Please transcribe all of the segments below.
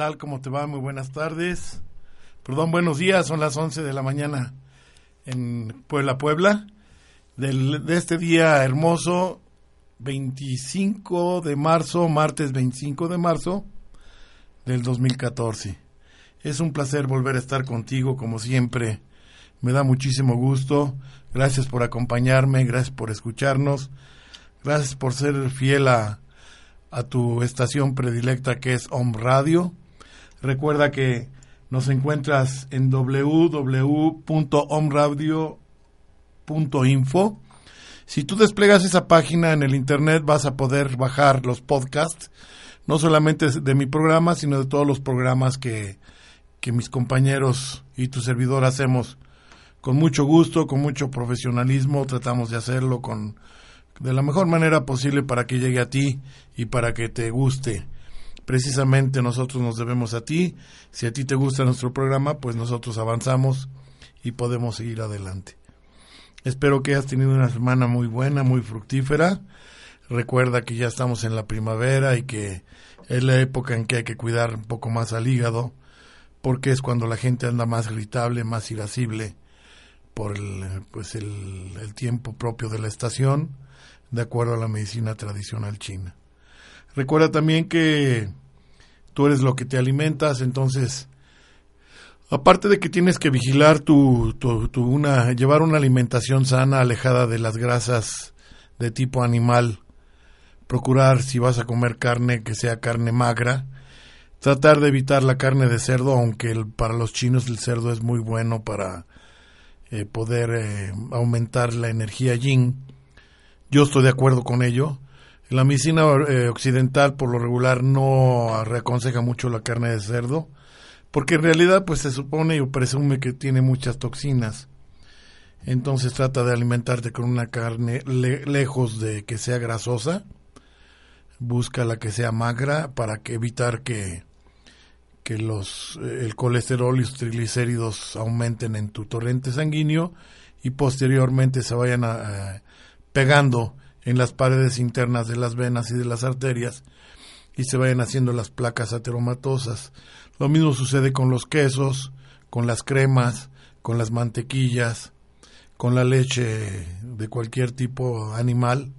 tal? ¿Cómo te va? Muy buenas tardes. Perdón, buenos días. Son las 11 de la mañana en Puebla, Puebla. Del, de este día hermoso, 25 de marzo, martes 25 de marzo del 2014. Es un placer volver a estar contigo, como siempre. Me da muchísimo gusto. Gracias por acompañarme, gracias por escucharnos, gracias por ser fiel a, a tu estación predilecta que es Home Radio. Recuerda que nos encuentras en www.omradio.info. Si tú desplegas esa página en el internet vas a poder bajar los podcasts, no solamente de mi programa, sino de todos los programas que, que mis compañeros y tu servidor hacemos con mucho gusto, con mucho profesionalismo, tratamos de hacerlo con de la mejor manera posible para que llegue a ti y para que te guste. Precisamente nosotros nos debemos a ti. Si a ti te gusta nuestro programa, pues nosotros avanzamos y podemos seguir adelante. Espero que hayas tenido una semana muy buena, muy fructífera. Recuerda que ya estamos en la primavera y que es la época en que hay que cuidar un poco más al hígado, porque es cuando la gente anda más irritable, más irascible por el, pues el, el tiempo propio de la estación de acuerdo a la medicina tradicional china. Recuerda también que tú eres lo que te alimentas, entonces, aparte de que tienes que vigilar tu, tu, tu, una, llevar una alimentación sana, alejada de las grasas de tipo animal, procurar si vas a comer carne que sea carne magra, tratar de evitar la carne de cerdo, aunque para los chinos el cerdo es muy bueno para eh, poder eh, aumentar la energía yin. Yo estoy de acuerdo con ello. La medicina eh, occidental por lo regular no aconseja mucho la carne de cerdo, porque en realidad pues se supone o presume que tiene muchas toxinas. Entonces trata de alimentarte con una carne le lejos de que sea grasosa. Busca la que sea magra para que evitar que, que los, el colesterol y los triglicéridos aumenten en tu torrente sanguíneo y posteriormente se vayan a, a, pegando en las paredes internas de las venas y de las arterias y se vayan haciendo las placas ateromatosas. Lo mismo sucede con los quesos, con las cremas, con las mantequillas, con la leche de cualquier tipo animal,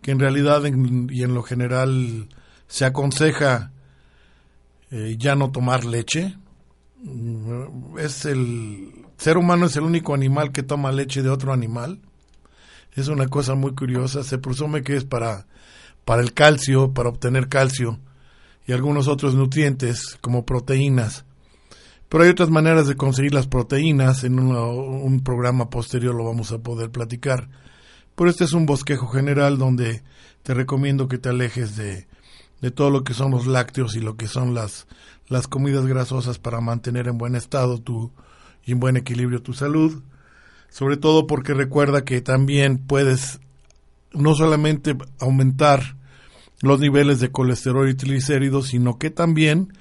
que en realidad en, y en lo general se aconseja eh, ya no tomar leche. Es el ser humano es el único animal que toma leche de otro animal es una cosa muy curiosa. Se presume que es para, para el calcio, para obtener calcio y algunos otros nutrientes como proteínas. Pero hay otras maneras de conseguir las proteínas. En un programa posterior lo vamos a poder platicar. Pero este es un bosquejo general donde te recomiendo que te alejes de, de todo lo que son los lácteos y lo que son las, las comidas grasosas para mantener en buen estado tu, y en buen equilibrio tu salud sobre todo porque recuerda que también puedes no solamente aumentar los niveles de colesterol y triglicéridos, sino que también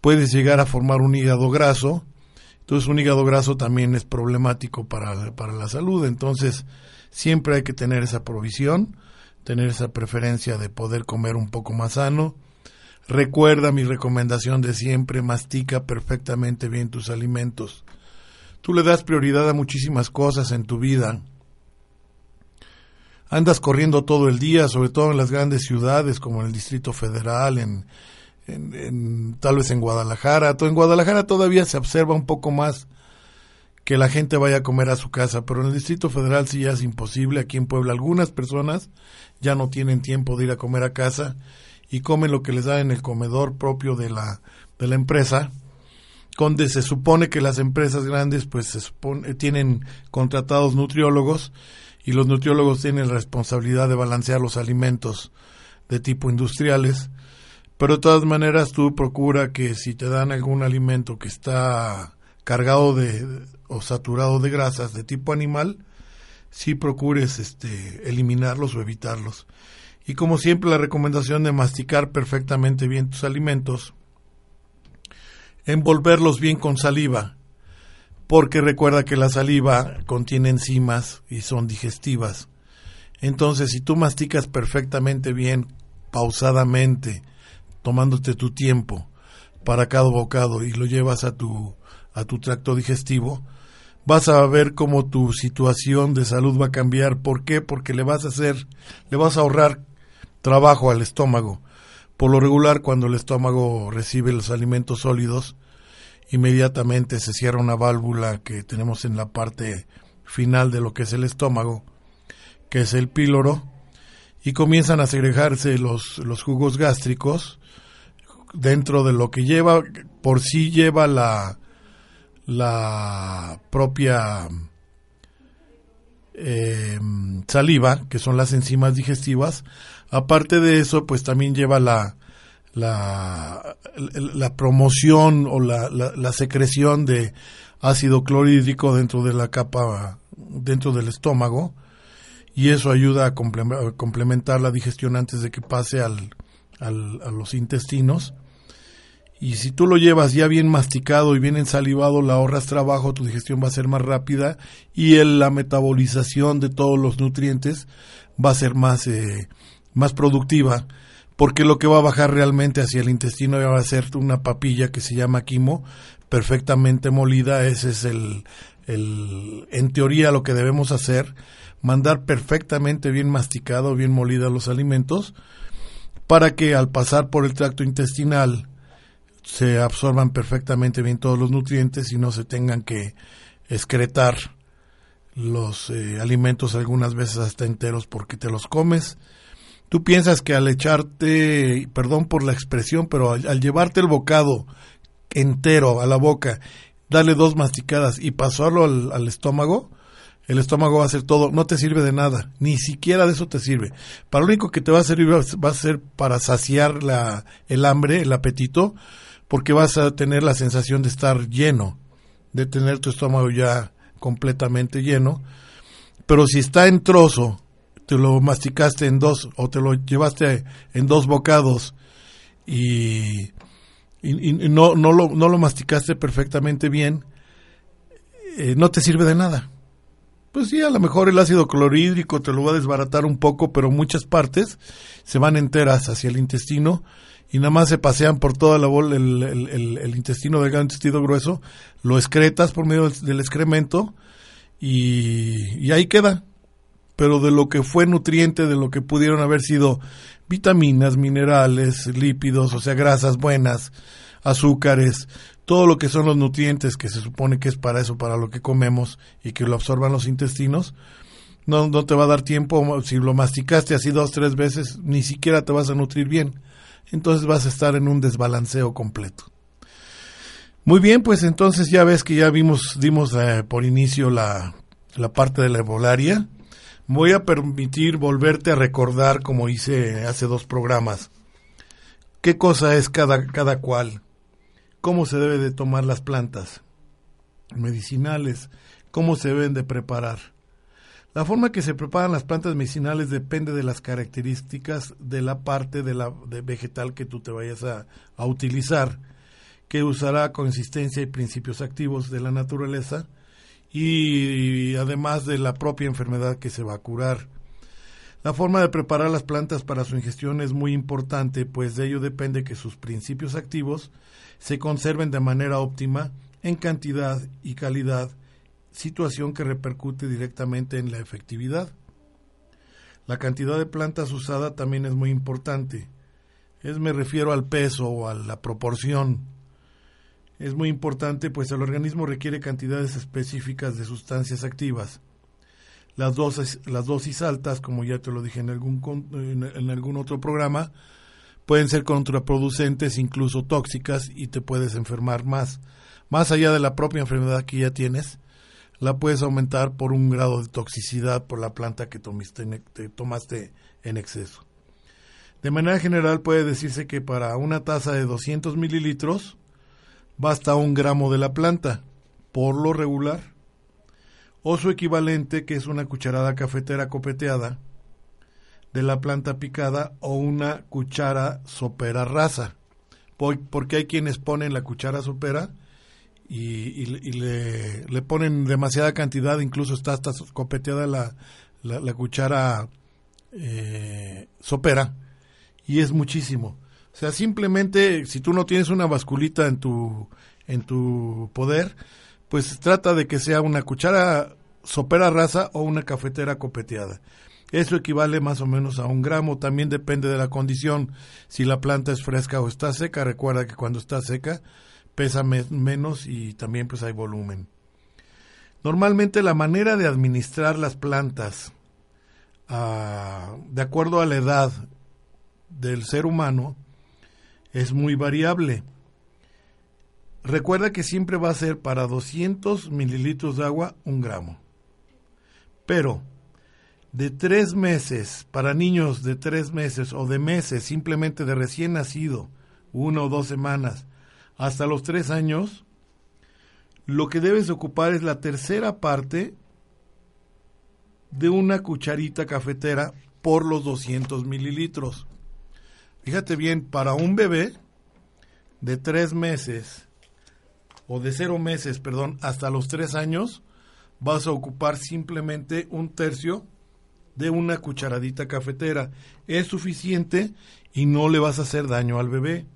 puedes llegar a formar un hígado graso. Entonces un hígado graso también es problemático para, para la salud. Entonces siempre hay que tener esa provisión tener esa preferencia de poder comer un poco más sano. Recuerda mi recomendación de siempre, mastica perfectamente bien tus alimentos. Tú le das prioridad a muchísimas cosas en tu vida. Andas corriendo todo el día, sobre todo en las grandes ciudades como en el Distrito Federal, en, en, tal vez en Guadalajara. En Guadalajara todavía se observa un poco más que la gente vaya a comer a su casa, pero en el Distrito Federal sí ya es imposible. Aquí en Puebla algunas personas ya no tienen tiempo de ir a comer a casa y comen lo que les da en el comedor propio de la, de la empresa, donde se supone que las empresas grandes pues se tienen contratados nutriólogos y los nutriólogos tienen la responsabilidad de balancear los alimentos de tipo industriales, pero de todas maneras tú procura que si te dan algún alimento que está cargado de o saturado de grasas de tipo animal, sí procures este eliminarlos o evitarlos. Y como siempre la recomendación de masticar perfectamente bien tus alimentos, envolverlos bien con saliva, porque recuerda que la saliva contiene enzimas y son digestivas. Entonces, si tú masticas perfectamente bien, pausadamente, tomándote tu tiempo para cada bocado y lo llevas a tu a tu tracto digestivo, vas a ver cómo tu situación de salud va a cambiar. ¿Por qué? Porque le vas a hacer, le vas a ahorrar trabajo al estómago. Por lo regular, cuando el estómago recibe los alimentos sólidos, inmediatamente se cierra una válvula que tenemos en la parte final de lo que es el estómago, que es el píloro, y comienzan a segregarse los, los jugos gástricos dentro de lo que lleva, por sí lleva la, la propia eh, saliva, que son las enzimas digestivas, Aparte de eso, pues también lleva la, la, promoción o la, la, secreción de ácido clorhídrico dentro de la capa, dentro del estómago, y eso ayuda a complementar la digestión antes de que pase al, al, a los intestinos. Y si tú lo llevas ya bien masticado y bien ensalivado, la ahorras trabajo, tu digestión va a ser más rápida y el, la metabolización de todos los nutrientes va a ser más, eh, más productiva, porque lo que va a bajar realmente hacia el intestino va a ser una papilla que se llama quimo, perfectamente molida, ese es el, el, en teoría lo que debemos hacer, mandar perfectamente bien masticado, bien molida los alimentos, para que al pasar por el tracto intestinal se absorban perfectamente bien todos los nutrientes y no se tengan que excretar los eh, alimentos algunas veces hasta enteros porque te los comes Tú piensas que al echarte, perdón por la expresión, pero al, llevarte el bocado entero a la boca, darle dos masticadas y pasarlo al, estómago, el estómago va a hacer todo, no te sirve de nada, ni siquiera de eso te sirve. Para lo único que te va a servir va a ser para saciar la, el hambre, el apetito, porque vas a tener la sensación de estar lleno, de tener tu estómago ya completamente lleno. Pero si está en trozo te lo masticaste en dos o te lo llevaste en dos bocados y, y, no, no, lo, no lo masticaste perfectamente bien, eh, no te sirve de nada. Pues sí, a lo mejor el ácido clorhídrico te lo va a desbaratar un poco, pero muchas partes se van enteras hacia el intestino y nada más se pasean por toda la bola, el, el, el, intestino delgado, intestino grueso, lo excretas por medio del, excremento y, y ahí queda pero de lo que fue nutriente, de lo que pudieron haber sido vitaminas, minerales, lípidos, o sea, grasas buenas, azúcares, todo lo que son los nutrientes que se supone que es para eso, para lo que comemos y que lo absorban los intestinos, no, no te va a dar tiempo, si lo masticaste así dos, tres veces, ni siquiera te vas a nutrir bien. Entonces vas a estar en un desbalanceo completo. Muy bien, pues entonces ya ves que ya vimos, dimos eh, por inicio la, la parte de la herbolaria voy a permitir volverte a recordar, como hice hace dos programas, qué cosa es cada, cada cual, cómo se debe de tomar las plantas medicinales, cómo se deben de preparar. La forma que se preparan las plantas medicinales depende de las características de la parte de la vegetal que tú te vayas a, a utilizar, que usará consistencia y principios activos de la naturaleza, y además de la propia enfermedad que se va a curar. La forma de preparar las plantas para su ingestión es muy importante, pues de ello depende que sus principios activos se conserven de manera óptima en cantidad y calidad, situación que repercute directamente en la efectividad. La cantidad de plantas usada también es muy importante. Es me refiero al peso o a la proporción. Es muy importante pues el organismo requiere cantidades específicas de sustancias activas las dosis, las dosis altas, como ya te lo dije en algún, en, algún otro programa, pueden ser contraproducentes, incluso tóxicas, y te puedes enfermar más. Más allá de la propia enfermedad que ya tienes, la puedes aumentar por un grado de toxicidad por la planta que te tomaste en exceso. De manera general puede decirse que para una taza de 200 mililitros basta un gramo de la planta, por lo regular o su equivalente que es una cucharada cafetera copeteada de la planta picada o una cuchara sopera rasa. Porque hay quienes ponen la cuchara sopera y, le, ponen demasiada cantidad, incluso está hasta copeteada la, la, cuchara eh, sopera y es muchísimo. O sea, simplemente si tú no tienes una basculita en tu, en tu poder, pues trata de que sea una cuchara sopera rasa o una cafetera copeteada. Eso equivale más o menos a un gramo, también depende de la condición, si la planta es fresca o está seca, recuerda que cuando está seca pesa menos y también pues hay volumen. Normalmente la manera de administrar las plantas ah, de acuerdo a la edad del ser humano es muy variable. Recuerda que siempre va a ser para 200 mililitros de agua un gramo. Pero de tres meses, para niños de tres meses o de meses, simplemente de recién nacido, una o dos semanas, hasta los tres años, lo que debes ocupar es la tercera parte de una cucharita cafetera por los 200 mililitros. Fíjate bien, para un bebé de tres meses o de cero meses, perdón, hasta los tres años, vas a ocupar simplemente un tercio de una cucharadita cafetera. Es suficiente y no le vas a hacer daño al bebé.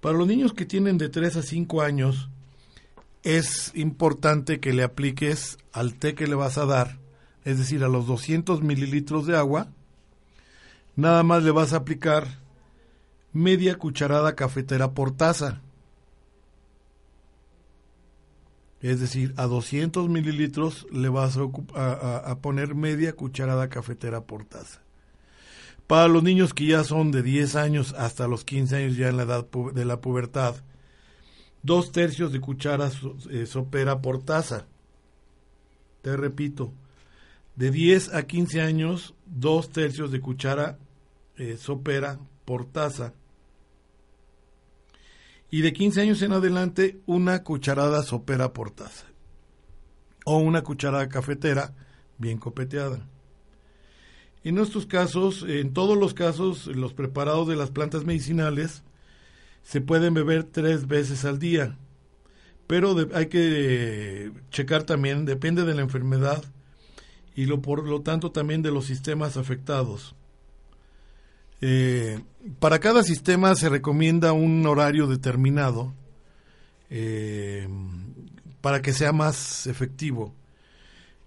Para los niños que tienen de 3 a 5 años, es importante que le apliques al té que le vas a dar, es decir, a los 200 mililitros de agua, nada más le vas a aplicar media cucharada cafetera por taza. Es decir, a 200 mililitros le vas a, poner media cucharada cafetera por taza. Para los niños que ya son de 10 años hasta los 15 años, ya en la edad de la pubertad, dos tercios de cuchara eh, sopera por taza. Te repito, de 10 a 15 años, dos tercios de cuchara eh, sopera por taza y de 15 años en adelante una cucharada sopera por taza o una cucharada cafetera bien copeteada. En estos casos, en todos los casos, los preparados de las plantas medicinales se pueden beber tres veces al día, pero hay que checar también, depende de la enfermedad y por lo tanto también de los sistemas afectados. Eh, para cada sistema se recomienda un horario determinado eh, para que sea más efectivo.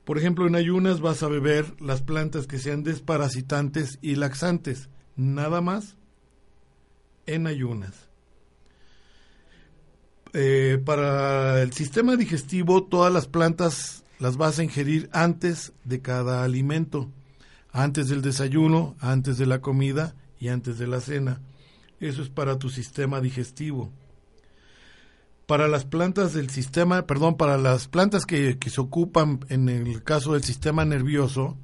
Por ejemplo, en ayunas vas a beber las plantas que sean desparasitantes y laxantes, nada más en ayunas. Eh, para el sistema digestivo, todas las plantas las vas a ingerir antes de cada alimento, antes del desayuno, antes de la comida y antes de la cena. Eso es para tu sistema digestivo. Para las plantas del sistema, perdón, para las plantas que, se ocupan en el caso del sistema nervioso,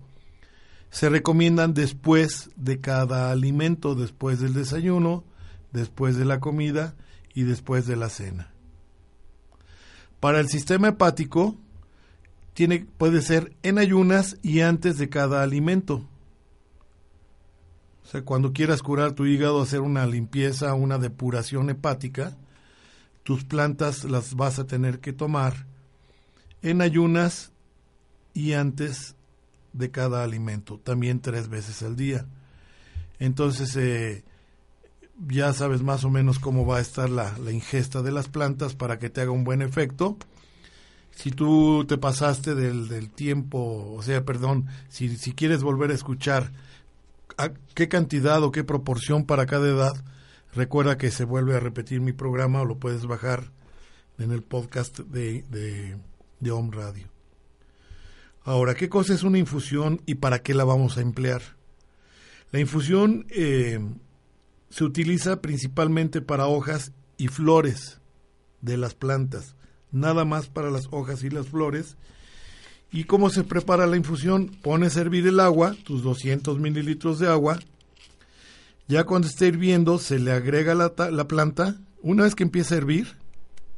se recomiendan después de cada alimento, después del desayuno, después de la comida y después de la cena. Para el sistema hepático, tiene, puede ser en ayunas y antes de cada alimento. Sea, cuando quieras curar tu hígado, hacer una limpieza, una depuración hepática, tus plantas las vas a tener que tomar en ayunas y antes de cada alimento, también tres veces al día. Entonces, eh, ya sabes más o menos cómo va a estar la, la, ingesta de las plantas para que te haga un buen efecto. Si tú te pasaste del, del tiempo, o sea, perdón, si, si quieres volver a escuchar qué cantidad o qué proporción para cada edad, recuerda que se vuelve a repetir mi programa o lo puedes bajar en el podcast de, de, de Home Radio. Ahora, ¿qué cosa es una infusión y para qué la vamos a emplear? La infusión eh, se utiliza principalmente para hojas y flores de las plantas, nada más para las hojas y las flores. ¿Y cómo se prepara la infusión? Pones a hervir el agua, tus 200 mililitros de agua. Ya cuando esté hirviendo, se le agrega la, la planta. Una vez que empieza a hervir,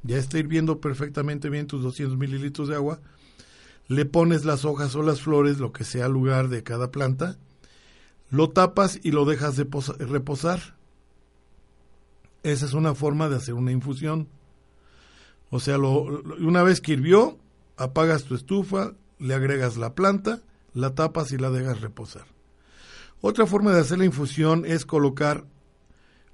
ya está hirviendo perfectamente bien tus 200 mililitros de agua le pones las hojas o las flores, lo que sea lugar de cada planta, lo tapas y lo dejas de reposar. Esa es una forma de hacer una infusión. O sea, lo, una vez que hirvió, apagas tu estufa, le agregas la planta, la tapas y la dejas reposar. Otra forma de hacer la infusión es colocar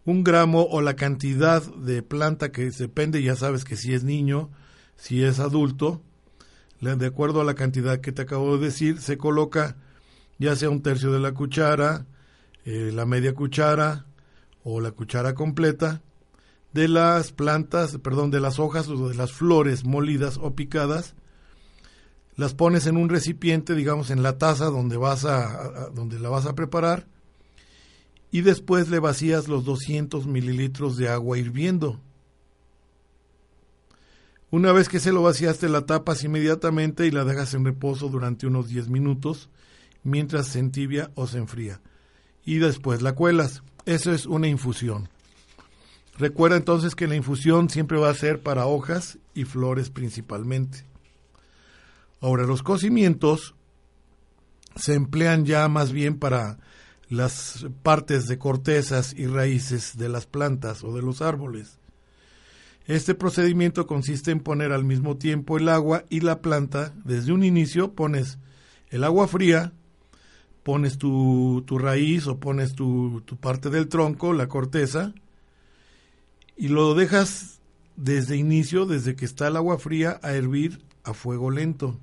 un gramo o la cantidad de planta que depende, ya sabes que si es niño, si es adulto, de acuerdo a la cantidad que te acabo de decir, se coloca ya sea un tercio de la cuchara, eh, la media cuchara o la cuchara completa de las plantas, perdón, de las hojas o de las flores molidas o picadas, las pones en un recipiente, digamos en la taza donde vas a, donde la vas a preparar y después le vacías los 200 mililitros de agua hirviendo una vez que se lo vaciaste, la tapas inmediatamente y la dejas en reposo durante unos 10 minutos mientras se entibia o se enfría. Y después la cuelas. Eso es una infusión. Recuerda entonces que la infusión siempre va a ser para hojas y flores principalmente. Ahora, los cocimientos se emplean ya más bien para las partes de cortezas y raíces de las plantas o de los árboles. Este procedimiento consiste en poner al mismo tiempo el agua y la planta. Desde un inicio pones el agua fría, pones tu, tu raíz o pones tu, tu parte del tronco, la corteza, y lo dejas desde inicio, desde que está el agua fría, a hervir a fuego lento.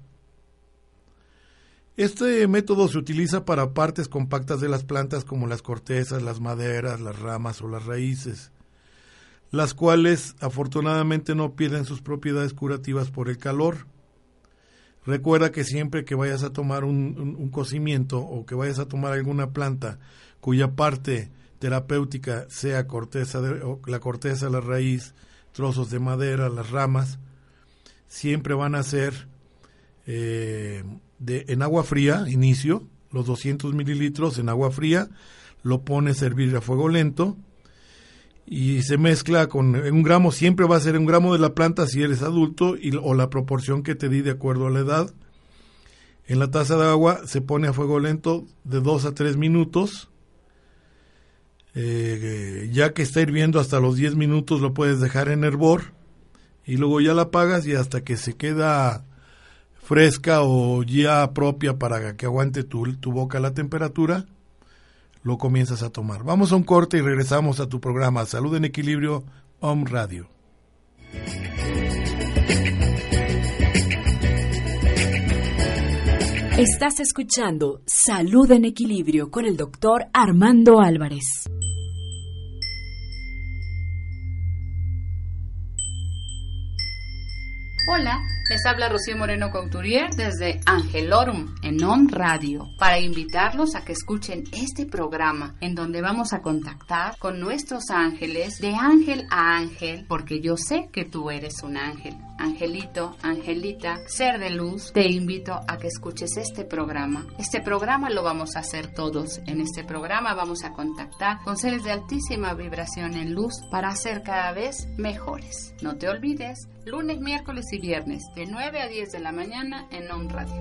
Este método se utiliza para partes compactas de las plantas como las cortezas, las maderas, las ramas o las raíces las cuales afortunadamente no pierden sus propiedades curativas por el calor. Recuerda que siempre que vayas a tomar un, cocimiento o que vayas a tomar alguna planta cuya parte terapéutica sea corteza de, la corteza, la raíz, trozos de madera, las ramas, siempre van a ser eh, de, en agua fría, inicio, los 200 mililitros en agua fría, lo pones a hervir a fuego lento, y se mezcla con un gramo, siempre va a ser un gramo de la planta si eres adulto y, o la proporción que te di de acuerdo a la edad. En la taza de agua se pone a fuego lento de 2 a 3 minutos. Eh, ya que está hirviendo hasta los 10 minutos lo puedes dejar en hervor y luego ya la apagas y hasta que se queda fresca o ya propia para que aguante tu, tu boca la temperatura, lo comienzas a tomar. Vamos a un corte y regresamos a tu programa Salud en Equilibrio Home Radio. Estás escuchando Salud en Equilibrio con el doctor Armando Álvarez. Hola, les habla Rocío Moreno Couturier desde Angelorum en On Radio para invitarlos a que escuchen este programa en donde vamos a contactar con nuestros ángeles de ángel a ángel porque yo sé que tú eres un ángel. Angelito, Angelita, ser de luz, te invito a que escuches este programa. Este programa lo vamos a hacer todos. En este programa vamos a contactar con seres de altísima vibración en luz para ser cada vez mejores. No te olvides, lunes, miércoles y viernes de 9 a 10 de la mañana en On Radio.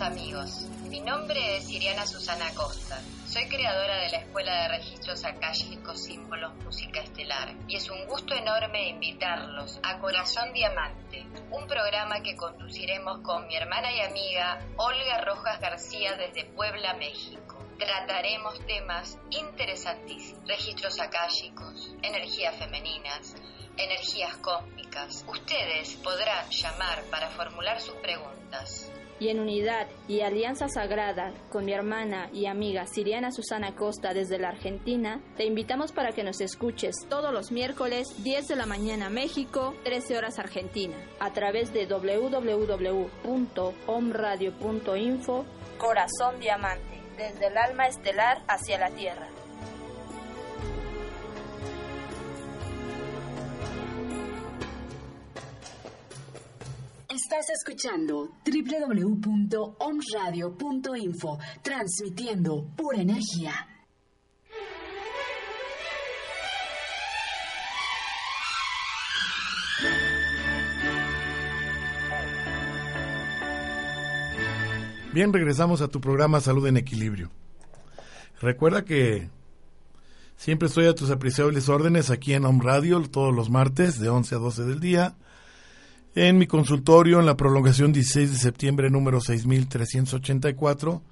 Amigos, mi nombre es Iriana Susana Costa. Soy creadora de la Escuela de Registros Akáshicos Símbolos Música Estelar y es un gusto enorme invitarlos a Corazón Diamante, un programa que conduciremos con mi hermana y amiga Olga Rojas García desde Puebla, México. Trataremos temas interesantísimos, registros akáshicos, energías femeninas, energías cósmicas. Ustedes podrán llamar para formular sus preguntas y en unidad y alianza sagrada con mi hermana y amiga Siriana Susana Costa desde la Argentina, te invitamos para que nos escuches todos los miércoles 10 de la mañana México, 13 horas Argentina, a través de www.omradio.info Corazón Diamante, desde el alma estelar hacia la tierra. Estás escuchando www.omradio.info, transmitiendo pura energía. Bien, regresamos a tu programa Salud en Equilibrio. Recuerda que siempre estoy a tus apreciables órdenes aquí en Om Radio todos los martes de 11 a 12 del día en mi consultorio en la prolongación 16 de septiembre número 6384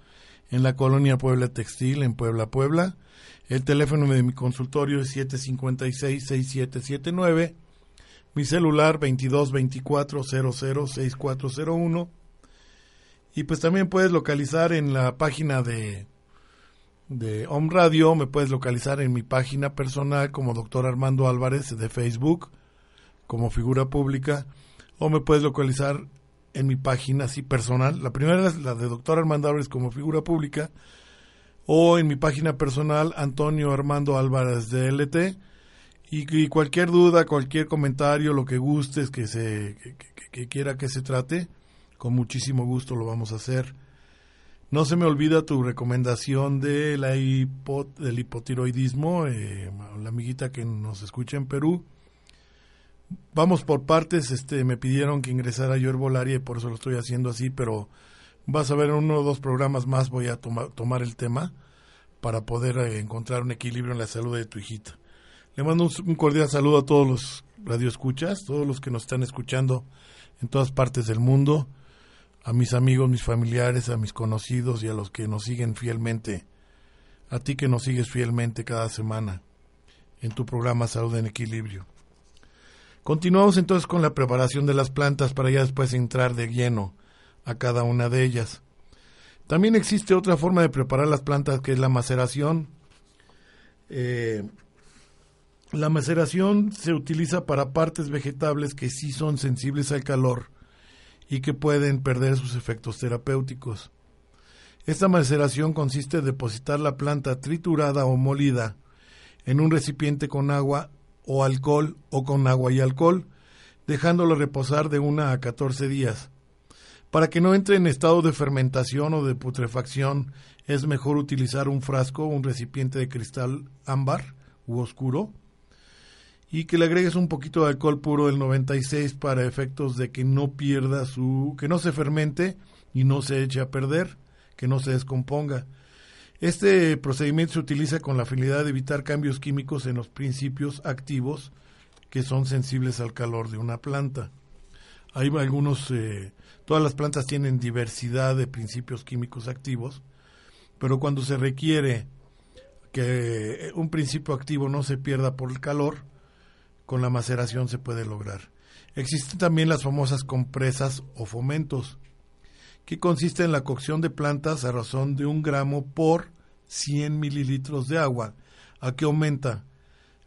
en la colonia Puebla Textil en Puebla, Puebla. El teléfono de mi consultorio es 756-6779. Mi celular 2224-006401. Y pues también puedes localizar en la página de, de Home Radio, me puedes localizar en mi página personal como Doctor Armando Álvarez de Facebook, como figura pública o me puedes localizar en mi página personal. La primera es la de Doctor Armando Álvarez como figura pública o en mi página personal Antonio Armando Álvarez de LT. Y, cualquier duda, cualquier comentario, lo que gustes, que, se, que, quiera que se trate, con muchísimo gusto lo vamos a hacer. No se me olvida tu recomendación de la del hipotiroidismo, eh, la amiguita que nos escucha en Perú vamos por partes, este, me pidieron que ingresara yo Herbolaria y por eso lo estoy haciendo así, pero vas a ver en uno o dos programas más voy a tomar el tema para poder eh, encontrar un equilibrio en la salud de tu hijita. Le mando un, cordial saludo a todos los radioescuchas, todos los que nos están escuchando en todas partes del mundo, a mis amigos, mis familiares, a mis conocidos y a los que nos siguen fielmente, a ti que nos sigues fielmente cada semana en tu programa Salud en Equilibrio. Continuamos entonces con la preparación de las plantas para ya después entrar de lleno a cada una de ellas. También existe otra forma de preparar las plantas que es la maceración. Eh, la maceración se utiliza para partes vegetables que sí son sensibles al calor y que pueden perder sus efectos terapéuticos. Esta maceración consiste en depositar la planta triturada o molida en un recipiente con agua o alcohol o con agua y alcohol, dejándolo reposar de una a 14 días. Para que no entre en estado de fermentación o de putrefacción, es mejor utilizar un frasco o un recipiente de cristal ámbar u oscuro y que le agregues un poquito de alcohol puro del 96 para efectos de que no pierda su que no se fermente y no se eche a perder, que no se descomponga. Este procedimiento se utiliza con la finalidad de evitar cambios químicos en los principios activos que son sensibles al calor de una planta. Hay algunos, eh, todas las plantas tienen diversidad de principios químicos activos, pero cuando se requiere que un principio activo no se pierda por el calor, con la maceración se puede lograr. Existen también las famosas compresas o fomentos, consiste en la cocción de plantas a razón de un gramo por 100 mililitros de agua. ¿A qué aumenta?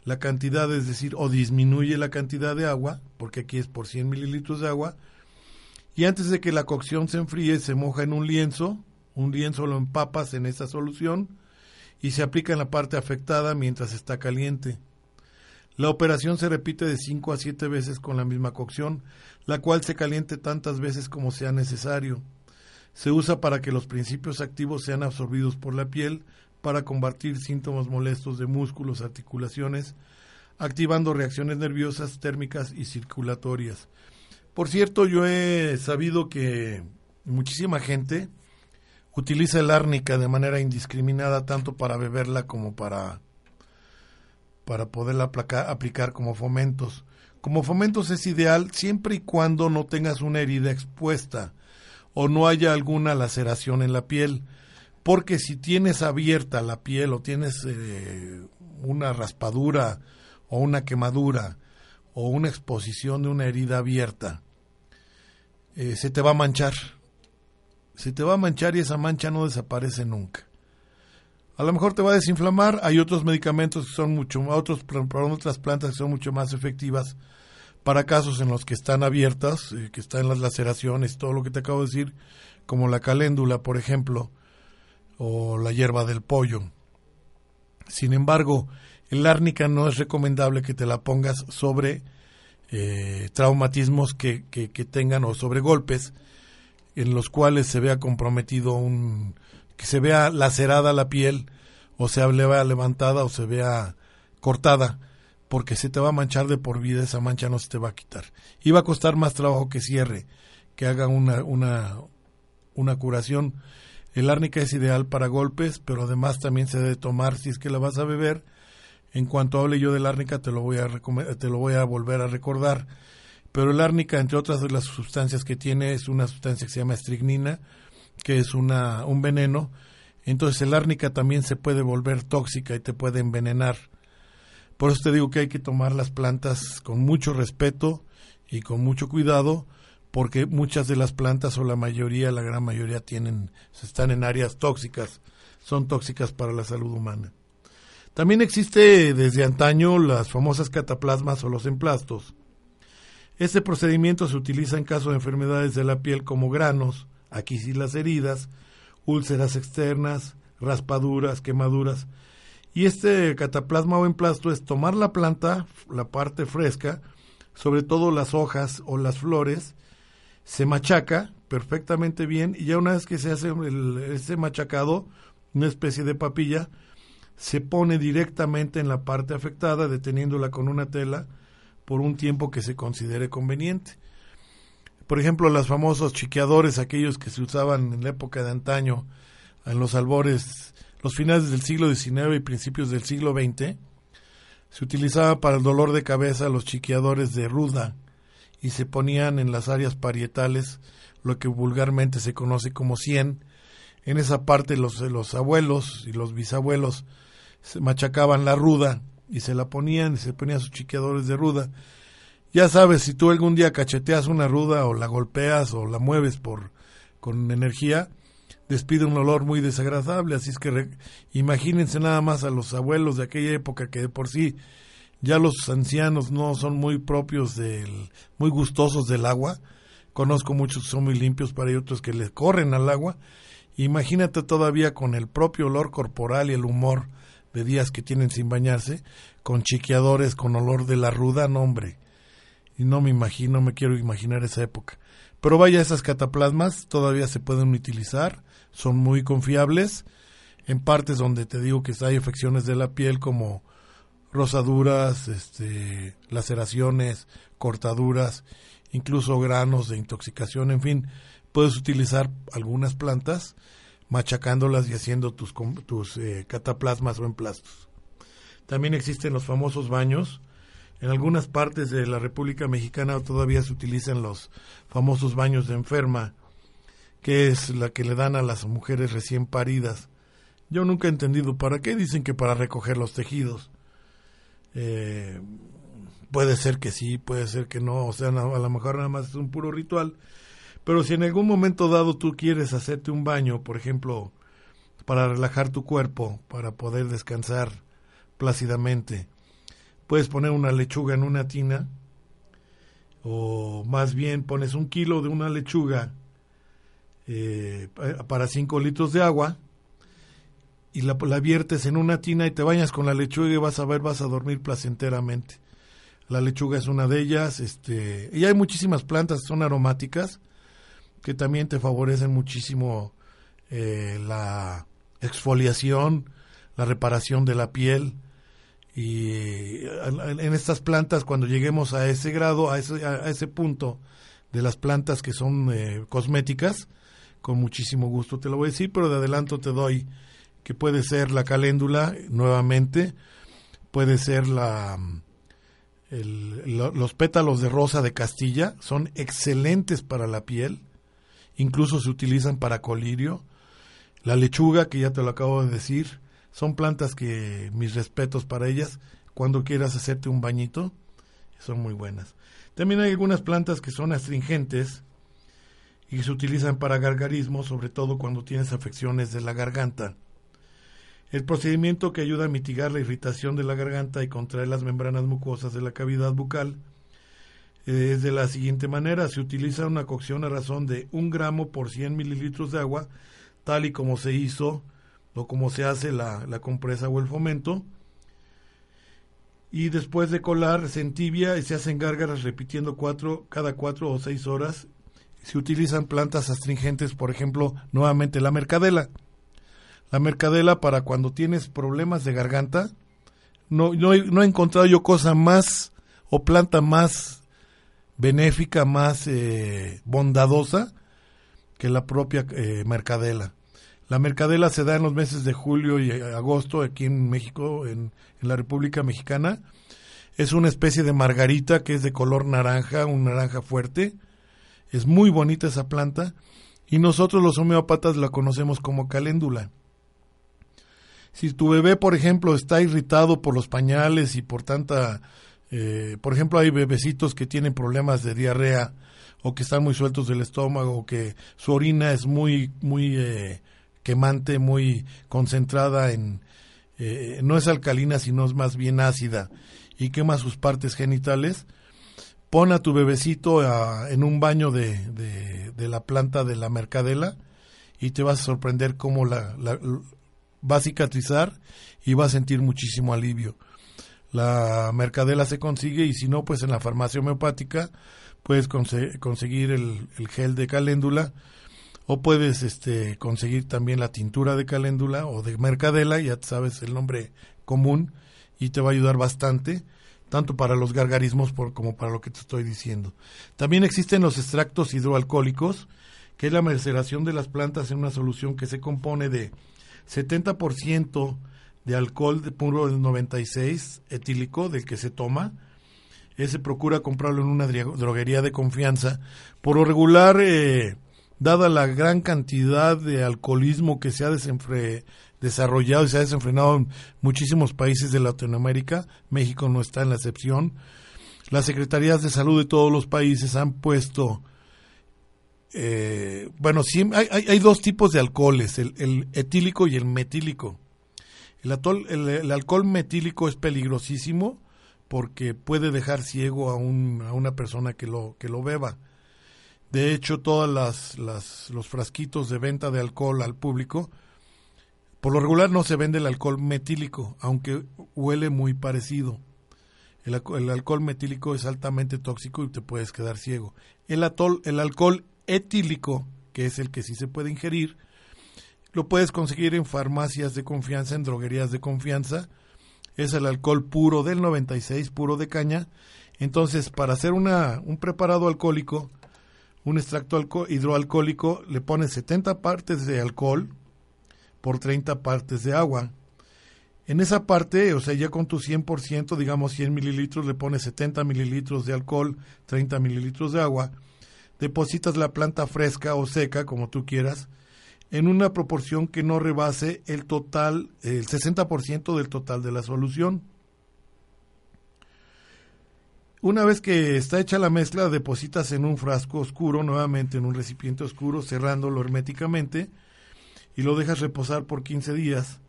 La cantidad, es decir, o disminuye la cantidad de agua, porque aquí es por 100 mililitros de agua, y antes de que la cocción se enfríe, se moja en un lienzo, un lienzo lo empapas en esa solución, y se aplica en la parte afectada mientras está caliente. La operación se repite de 5 a 7 veces con la misma cocción, la cual se caliente tantas veces como sea necesario. Se usa para que los principios activos sean absorbidos por la piel para combatir síntomas molestos de músculos, articulaciones, activando reacciones nerviosas, térmicas y circulatorias. Por cierto, yo he sabido que muchísima gente utiliza el árnica de manera indiscriminada tanto para beberla como para para poderla aplicar como fomentos. Como fomentos es ideal siempre y cuando no tengas una herida expuesta o no haya alguna laceración en la piel, porque si tienes abierta la piel o tienes eh, una raspadura o una quemadura o una exposición de una herida abierta, eh, se te va a manchar. Se te va a manchar y esa mancha no desaparece nunca. A lo mejor te va a desinflamar. Hay otros medicamentos que son mucho otros otras plantas que son mucho más efectivas para casos en los que están abiertas, eh, que están las laceraciones, todo lo que te acabo de decir, como la caléndula, por ejemplo, o la hierba del pollo. Sin embargo, el árnica no es recomendable que te la pongas sobre eh, traumatismos que, que, que, tengan o sobre golpes en los cuales se vea comprometido un, que se vea lacerada la piel o se vea levantada o se vea cortada porque se te va a manchar de por vida, esa mancha no se te va a quitar. Y va a costar más trabajo que cierre, que haga una, una, una curación. El árnica es ideal para golpes, pero además también se debe tomar si es que la vas a beber. En cuanto hable yo del árnica te lo voy a te lo voy a volver a recordar. Pero el árnica, entre otras de las sustancias que tiene, es una sustancia que se llama estricnina, que es una, un veneno. Entonces el árnica también se puede volver tóxica y te puede envenenar. Por eso te digo que hay que tomar las plantas con mucho respeto y con mucho cuidado, porque muchas de las plantas o la mayoría, la gran mayoría tienen, están en áreas tóxicas, son tóxicas para la salud humana. También existe desde antaño las famosas cataplasmas o los emplastos. Este procedimiento se utiliza en caso de enfermedades de la piel como granos, aquí sí las heridas, úlceras externas, raspaduras, quemaduras. Y este cataplasma o emplasto es tomar la planta, la parte fresca, sobre todo las hojas o las flores, se machaca perfectamente bien y ya una vez que se hace ese machacado, una especie de papilla, se pone directamente en la parte afectada, deteniéndola con una tela por un tiempo que se considere conveniente. Por ejemplo, los famosos chiqueadores, aquellos que se usaban en la época de antaño, en los albores, los finales del siglo XIX y principios del siglo XX, se utilizaba para el dolor de cabeza los chiqueadores de ruda y se ponían en las áreas parietales, lo que vulgarmente se conoce como cien. En esa parte los, los abuelos y los bisabuelos se machacaban la ruda y se la ponían y se ponían sus chiqueadores de ruda ya sabes, si tú algún día cacheteas una ruda o la golpeas o la mueves por con energía, despide un olor muy desagradable. Así es que imagínense nada más a los abuelos de aquella época que de por sí ya los ancianos no son muy propios del, muy gustosos del agua. Conozco muchos que son muy limpios para ellos otros que les corren al agua. Imagínate todavía con el propio olor corporal y el humor de días que tienen sin bañarse, con chiqueadores, con olor de la ruda, no hombre y no me imagino, me quiero imaginar esa época. Pero vaya, esas cataplasmas todavía se pueden utilizar, son muy confiables, en partes donde te digo que hay afecciones de la piel como rosaduras, este, laceraciones, cortaduras, incluso granos de intoxicación, en fin, puedes utilizar algunas plantas machacándolas y haciendo tus, tus eh, cataplasmas o emplastos. También existen los famosos baños, en algunas partes de la República Mexicana todavía se utilizan los famosos baños de enferma, que es la que le dan a las mujeres recién paridas. Yo nunca he entendido para qué dicen que para recoger los tejidos. Eh, puede ser que sí, puede ser que no, o sea, a lo mejor nada más es un puro ritual. Pero si en algún momento dado tú quieres hacerte un baño, por ejemplo, para relajar tu cuerpo, para poder descansar plácidamente, puedes poner una lechuga en una tina o más bien pones un kilo de una lechuga eh, para 5 litros de agua y la, viertes en una tina y te bañas con la lechuga y vas a ver, vas a dormir placenteramente. La lechuga es una de ellas, este, y hay muchísimas plantas, son aromáticas, que también te favorecen muchísimo eh, la exfoliación, la reparación de la piel. Y en estas plantas, cuando lleguemos a ese grado, a ese, a ese punto de las plantas que son eh, cosméticas, con muchísimo gusto te lo voy a decir, pero de adelanto te doy que puede ser la caléndula nuevamente, puede ser la los pétalos de rosa de Castilla, son excelentes para la piel, incluso se utilizan para colirio, la lechuga, que ya te lo acabo de decir, son plantas que mis respetos para ellas, cuando quieras hacerte un bañito, son muy buenas. También hay algunas plantas que son astringentes y se utilizan para gargarismo, sobre todo cuando tienes afecciones de la garganta. El procedimiento que ayuda a mitigar la irritación de la garganta y contraer las membranas mucosas de la cavidad bucal eh, es de la siguiente manera. Se utiliza una cocción a razón de un gramo por 100 mililitros de agua, tal y como se hizo o como se hace la, la compresa o el fomento y después de colar se entibia y se hacen gárgaras repitiendo cuatro, cada cuatro o seis horas. Se utilizan plantas astringentes, por ejemplo, nuevamente la mercadela. La mercadela para cuando tienes problemas de garganta, no, no, he encontrado yo cosa más o planta más benéfica, más eh, bondadosa que la propia eh, mercadela. La mercadela se da en los meses de julio y agosto aquí en México, en, la República Mexicana. Es una especie de margarita que es de color naranja, un naranja fuerte. Es muy bonita esa planta y nosotros los homeópatas la conocemos como caléndula. Si tu bebé, por ejemplo, está irritado por los pañales y por tanta... Eh, por ejemplo, hay bebecitos que tienen problemas de diarrea o que están muy sueltos del estómago o que su orina es muy, muy... Eh, quemante, muy concentrada en, eh, no es alcalina, sino es más bien ácida y quema sus partes genitales, pon a tu bebecito en un baño de, de, la planta de la mercadela y te vas a sorprender cómo la, va a cicatrizar y va a sentir muchísimo alivio. La mercadela se consigue y si no, pues en la farmacia homeopática puedes conseguir el, el, gel de caléndula o puedes este, conseguir también la tintura de caléndula o de mercadela, ya sabes el nombre común, y te va a ayudar bastante, tanto para los gargarismos como para lo que te estoy diciendo. También existen los extractos hidroalcohólicos, que es la maceración de las plantas en una solución que se compone de 70% de alcohol de puro del 96 etílico del que se toma. Ese procura comprarlo en una droguería de confianza. Por lo regular, eh, dada la gran cantidad de alcoholismo que se ha desarrollado y se ha desenfrenado en muchísimos países de Latinoamérica, México no está en la excepción, las secretarías de salud de todos los países han puesto, eh, bueno, hay, hay, dos tipos de alcoholes, el, etílico y el metílico. El, el, alcohol metílico es peligrosísimo porque puede dejar ciego a, un, a una persona que lo, que lo beba de hecho, todos las, los frasquitos de venta de alcohol al público, por lo regular no se vende el alcohol metílico, aunque huele muy parecido. El, alcohol metílico es altamente tóxico y te puedes quedar ciego. El, atol, el alcohol etílico, que es el que sí se puede ingerir, lo puedes conseguir en farmacias de confianza, en droguerías de confianza. Es el alcohol puro del 96, puro de caña. Entonces, para hacer una, un preparado alcohólico, un extracto hidroalcohólico, le pones 70 partes de alcohol por 30 partes de agua. En esa parte, o sea, ya con tu 100%, digamos 100 mililitros, le pones 70 mililitros de alcohol, 30 mililitros de agua, depositas la planta fresca o seca, como tú quieras, en una proporción que no rebase el total, el 60% del total de la solución. Una vez que está hecha la mezcla, depositas en un frasco oscuro, nuevamente en un recipiente oscuro, cerrándolo herméticamente y lo dejas reposar por 15 días.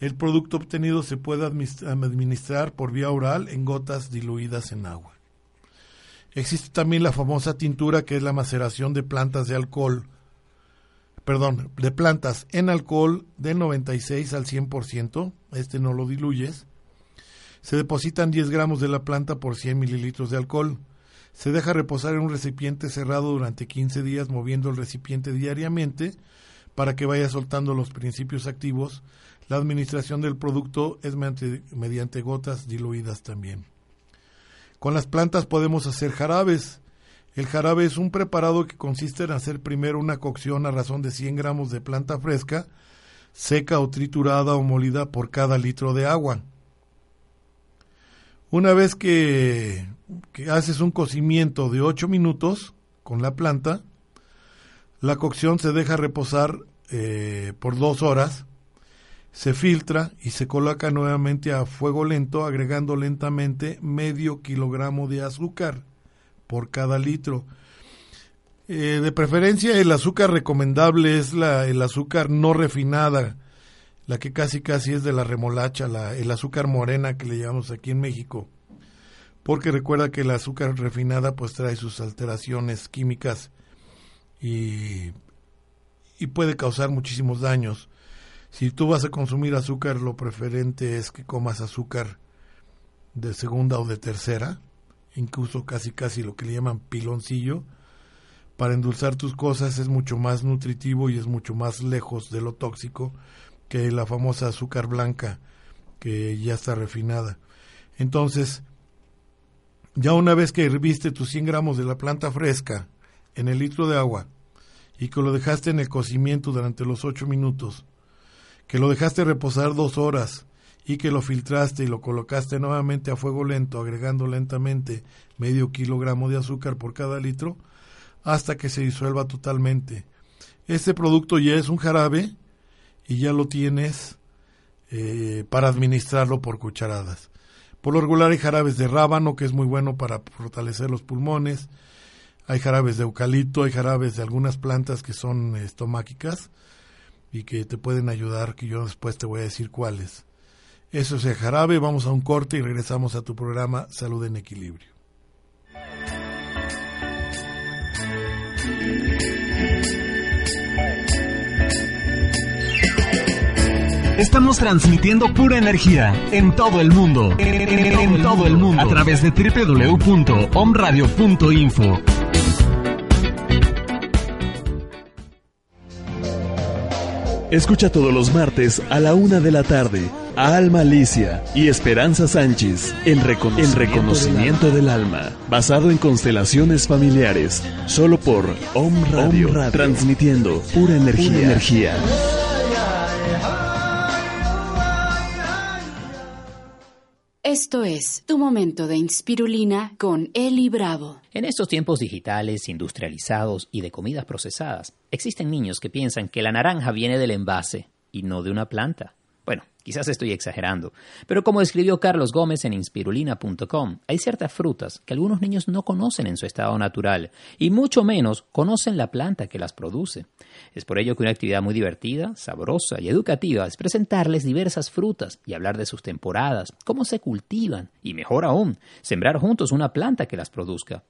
El producto obtenido se puede administrar por vía oral en gotas diluidas en agua. Existe también la famosa tintura que es la maceración de plantas de alcohol perdón, de plantas en alcohol de 96 al 100%, este no lo diluyes. Se depositan 10 gramos de la planta por 100 mililitros de alcohol. Se deja reposar en un recipiente cerrado durante 15 días moviendo el recipiente diariamente para que vaya soltando los principios activos. La administración del producto es mediante, gotas diluidas también. Con las plantas podemos hacer jarabes. El jarabe es un preparado que consiste en hacer primero una cocción a razón de 100 gramos de planta fresca, seca o triturada o molida por cada litro de agua. Una vez que, haces un cocimiento de 8 minutos con la planta, la cocción se deja reposar eh, por dos horas, se filtra y se coloca nuevamente a fuego lento, agregando lentamente medio kilogramo de azúcar por cada litro. Eh, de preferencia el azúcar recomendable es la, el azúcar no refinada, la que casi casi es de la remolacha, la, el azúcar morena que le llamamos aquí en México. Porque recuerda que el azúcar refinada pues trae sus alteraciones químicas y, y puede causar muchísimos daños. Si tú vas a consumir azúcar, lo preferente es que comas azúcar de segunda o de tercera, incluso casi casi lo que le llaman piloncillo. Para endulzar tus cosas es mucho más nutritivo y es mucho más lejos de lo tóxico que la famosa azúcar blanca que ya está refinada. Entonces, ya una vez que herviste tus 100 gramos de la planta fresca en el litro de agua y que lo dejaste en el cocimiento durante los 8 minutos, que lo dejaste reposar dos horas y que lo filtraste y lo colocaste nuevamente a fuego lento, agregando lentamente medio kilogramo de azúcar por cada litro, hasta que se disuelva totalmente. Este producto ya es un jarabe y ya lo tienes eh, para administrarlo por cucharadas. Por lo regular hay jarabes de rábano, que es muy bueno para fortalecer los pulmones. Hay jarabes de eucalipto, hay jarabes de algunas plantas que son estomáquicas y que te pueden ayudar, que yo después te voy a decir cuáles. Eso es el jarabe, vamos a un corte y regresamos a tu programa Salud en Equilibrio. Estamos transmitiendo pura energía en todo el mundo. En, todo el mundo. A través de www.omradio.info. Escucha todos los martes a la una de la tarde a Alma Alicia y Esperanza Sánchez en reconocimiento, del, alma. basado en constelaciones familiares, solo por Om Radio, transmitiendo pura energía. Esto es Tu Momento de Inspirulina con Eli Bravo. En estos tiempos digitales, industrializados y de comidas procesadas, existen niños que piensan que la naranja viene del envase y no de una planta. Quizás estoy exagerando, pero como escribió Carlos Gómez en inspirulina.com, hay ciertas frutas que algunos niños no conocen en su estado natural y mucho menos conocen la planta que las produce. Es por ello que una actividad muy divertida, sabrosa y educativa es presentarles diversas frutas y hablar de sus temporadas, cómo se cultivan y, mejor aún, sembrar juntos una planta que las produzca.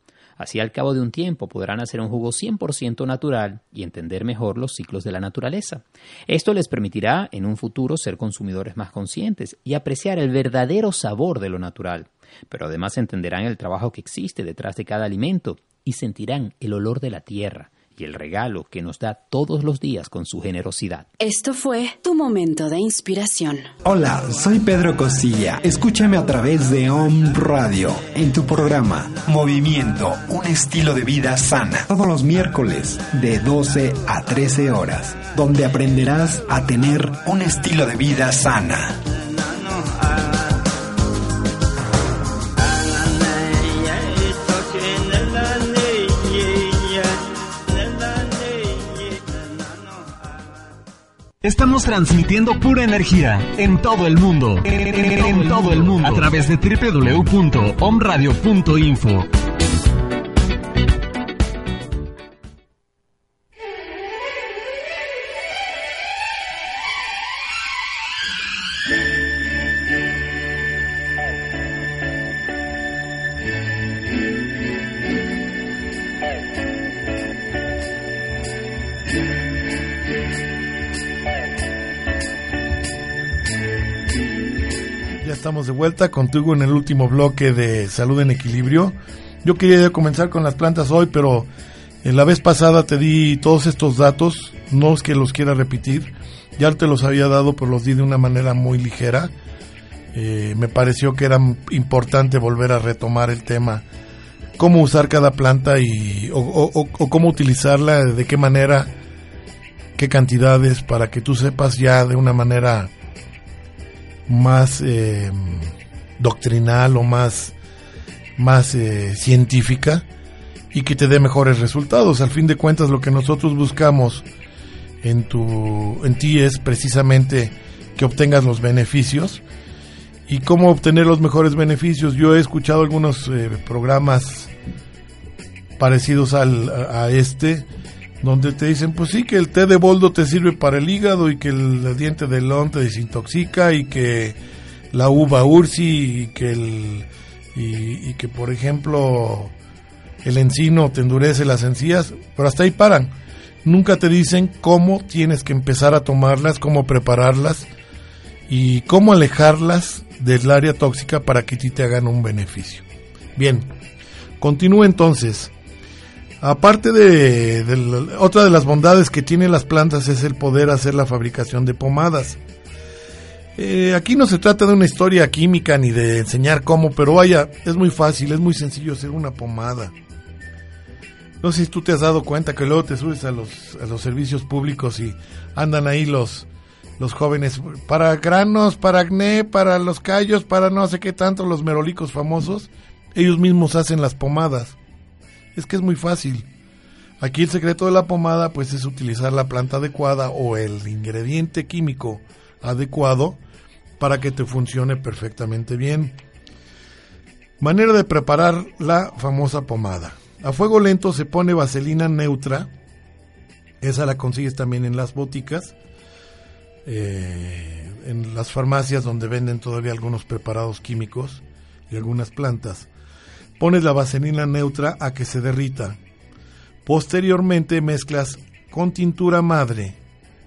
Así al cabo de un tiempo podrán hacer un jugo 100% natural y entender mejor los ciclos de la naturaleza. Esto les permitirá en un futuro ser consumidores más conscientes y apreciar el verdadero sabor de lo natural. Pero además entenderán el trabajo que existe detrás de cada alimento y sentirán el olor de la tierra, y el regalo que nos da todos los días con su generosidad. Esto fue tu momento de inspiración. Hola, soy Pedro Cosilla. Escúchame a través de Om Radio en tu programa Movimiento, un estilo de vida sana. Todos los miércoles de 12 a 13 horas, donde aprenderás a tener un estilo de vida sana. Estamos transmitiendo pura energía en todo el mundo. En, todo el mundo. A través de www.omradio.info. de vuelta contigo en el último bloque de Salud en Equilibrio. Yo quería comenzar con las plantas hoy, pero en la vez pasada te di todos estos datos, no es que los quiera repetir, ya te los había dado, pero los di de una manera muy ligera. Eh, me pareció que era importante volver a retomar el tema, cómo usar cada planta y, o cómo utilizarla, de qué manera, qué cantidades, para que tú sepas ya de una manera más eh, doctrinal o más, más eh, científica y que te dé mejores resultados. Al fin de cuentas, lo que nosotros buscamos en, tu, en ti es precisamente que obtengas los beneficios. ¿Y cómo obtener los mejores beneficios? Yo he escuchado algunos eh, programas parecidos al, a este, donde te dicen, pues sí, que el té de boldo te sirve para el hígado y que el diente de león te desintoxica y que la uva ursi y que el y, que por ejemplo el encino te endurece las encías, pero hasta ahí paran. Nunca te dicen cómo tienes que empezar a tomarlas, cómo prepararlas y cómo alejarlas del área tóxica para que ti te hagan un beneficio. Bien, continúa entonces. Aparte de, otra de las bondades que tienen las plantas es el poder hacer la fabricación de pomadas. Eh, aquí no se trata de una historia química ni de enseñar cómo, pero vaya, es muy fácil, es muy sencillo hacer una pomada. No sé si tú te has dado cuenta que luego te subes a los, a los servicios públicos y andan ahí los, los jóvenes para granos, para acné, para los callos, para no sé qué tanto, los merolicos famosos. Ellos mismos hacen las pomadas. Es que es muy fácil. Aquí el secreto de la pomada pues es utilizar la planta adecuada o el ingrediente químico adecuado para que te funcione perfectamente bien. Manera de preparar la famosa pomada. A fuego lento se pone vaselina neutra. Esa la consigues también en las boticas. Eh, en las farmacias donde venden todavía algunos preparados químicos y algunas plantas. Pones la vaselina neutra a que se derrita. Posteriormente mezclas con tintura madre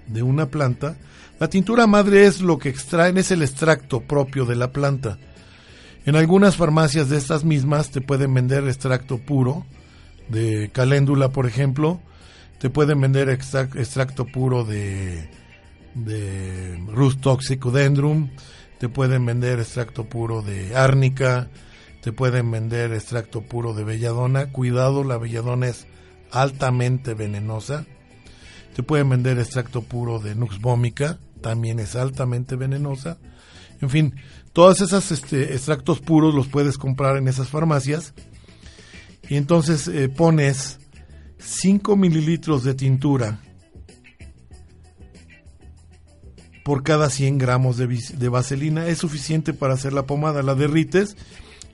de una planta. La tintura madre es lo que extraen, es el extracto propio de la planta. En algunas farmacias de estas mismas te pueden vender extracto puro de caléndula, por ejemplo. Te pueden vender extracto puro de, de toxicodendrum. Te pueden vender extracto puro de árnica te pueden vender extracto puro de belladona. Cuidado, la belladona es altamente venenosa. Te pueden vender extracto puro de nux vomica, también es altamente venenosa. En fin, todos esos este, extractos puros los puedes comprar en esas farmacias. Y entonces eh, pones 5 mililitros de tintura por cada 100 gramos de, de vaselina. Es suficiente para hacer la pomada. La derrites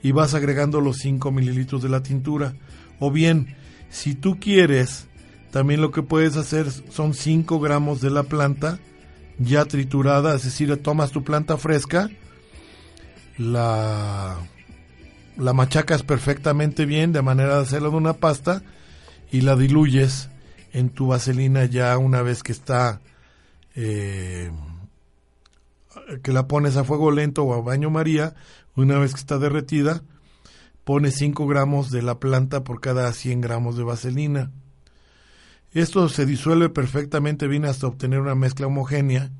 y vas agregando los 5 mililitros de la tintura. O bien, si tú quieres, también lo que puedes hacer son 5 gramos de la planta ya triturada, es decir, tomas tu planta fresca, la, la machacas perfectamente bien de manera de hacerla de una pasta y la diluyes en tu vaselina ya una vez que está eh, que la pones a fuego lento o a baño María una vez que está derretida, pone 5 gramos de la planta por cada 100 gramos de vaselina. Esto se disuelve perfectamente bien hasta obtener una mezcla homogénea,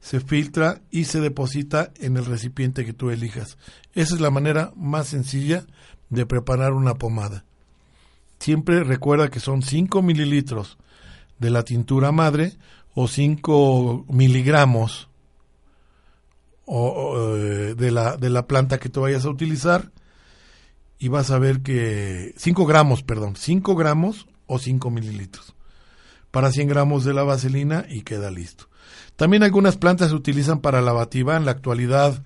se filtra y se deposita en el recipiente que tú elijas. Esa es la manera más sencilla de preparar una pomada. Siempre recuerda que son 5 mililitros de la tintura madre o 5 miligramos o, eh, de, la, de la planta que tú vayas a utilizar y vas a ver que 5 gramos, perdón, 5 gramos o 5 mililitros para 100 gramos de la vaselina y queda listo. También algunas plantas se utilizan para lavativa. En la actualidad,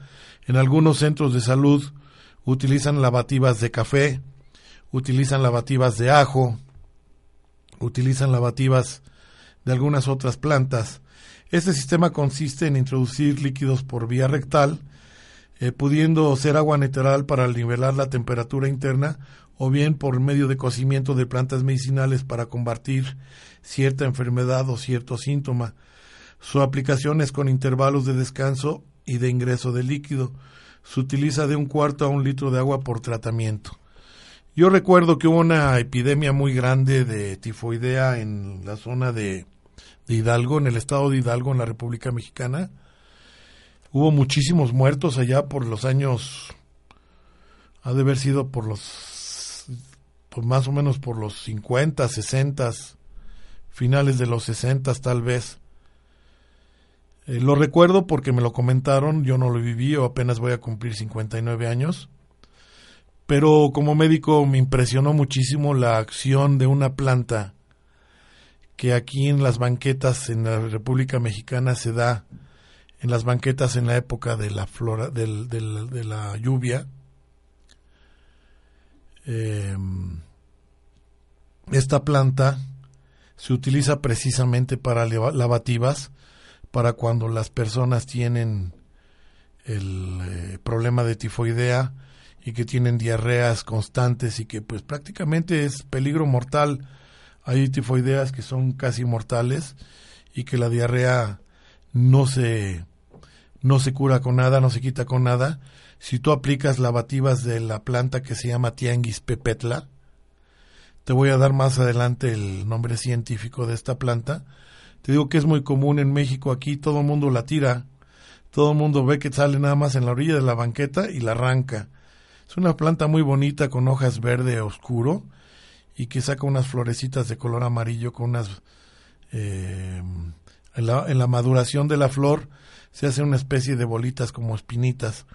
en algunos centros de salud utilizan lavativas de café, utilizan lavativas de ajo, utilizan lavativas de algunas otras plantas este sistema consiste en introducir líquidos por vía rectal, eh, pudiendo ser agua natural para nivelar la temperatura interna o bien por medio de cocimiento de plantas medicinales para combatir cierta enfermedad o cierto síntoma. Su aplicación es con intervalos de descanso y de ingreso de líquido. se utiliza de un cuarto a un litro de agua por tratamiento. Yo recuerdo que hubo una epidemia muy grande de tifoidea en la zona de, de Hidalgo, en el estado de Hidalgo, en la República Mexicana. Hubo muchísimos muertos allá por los años, ha de haber sido por los, pues más o menos por los 50, 60, finales de los 60 tal vez. Eh, lo recuerdo porque me lo comentaron, yo no lo viví, o apenas voy a cumplir 59 años. Pero como médico me impresionó muchísimo la acción de una planta que aquí en las banquetas en la República Mexicana se da en las banquetas en la época de la flora del, de la lluvia. Em, esta planta se utiliza precisamente para lavativas para cuando las personas tienen el eh, problema de tifoidea y que tienen diarreas constantes y que pues prácticamente es peligro mortal. Hay tifoideas que son casi mortales y que la diarrea no se no se cura con nada, no se quita con nada. Si tú aplicas lavativas de la planta que se llama Tianguis pepetla, te voy a dar más adelante el nombre científico de esta planta, te digo que es muy común en México, aquí todo el mundo la tira, todo el mundo ve que sale nada más en la orilla de la banqueta y la arranca. Es una planta muy bonita con hojas verde oscuro y que saca unas florecitas de color amarillo con unas... Eh, en, la, en la maduración de la flor se hace una especie de bolitas como espinitas.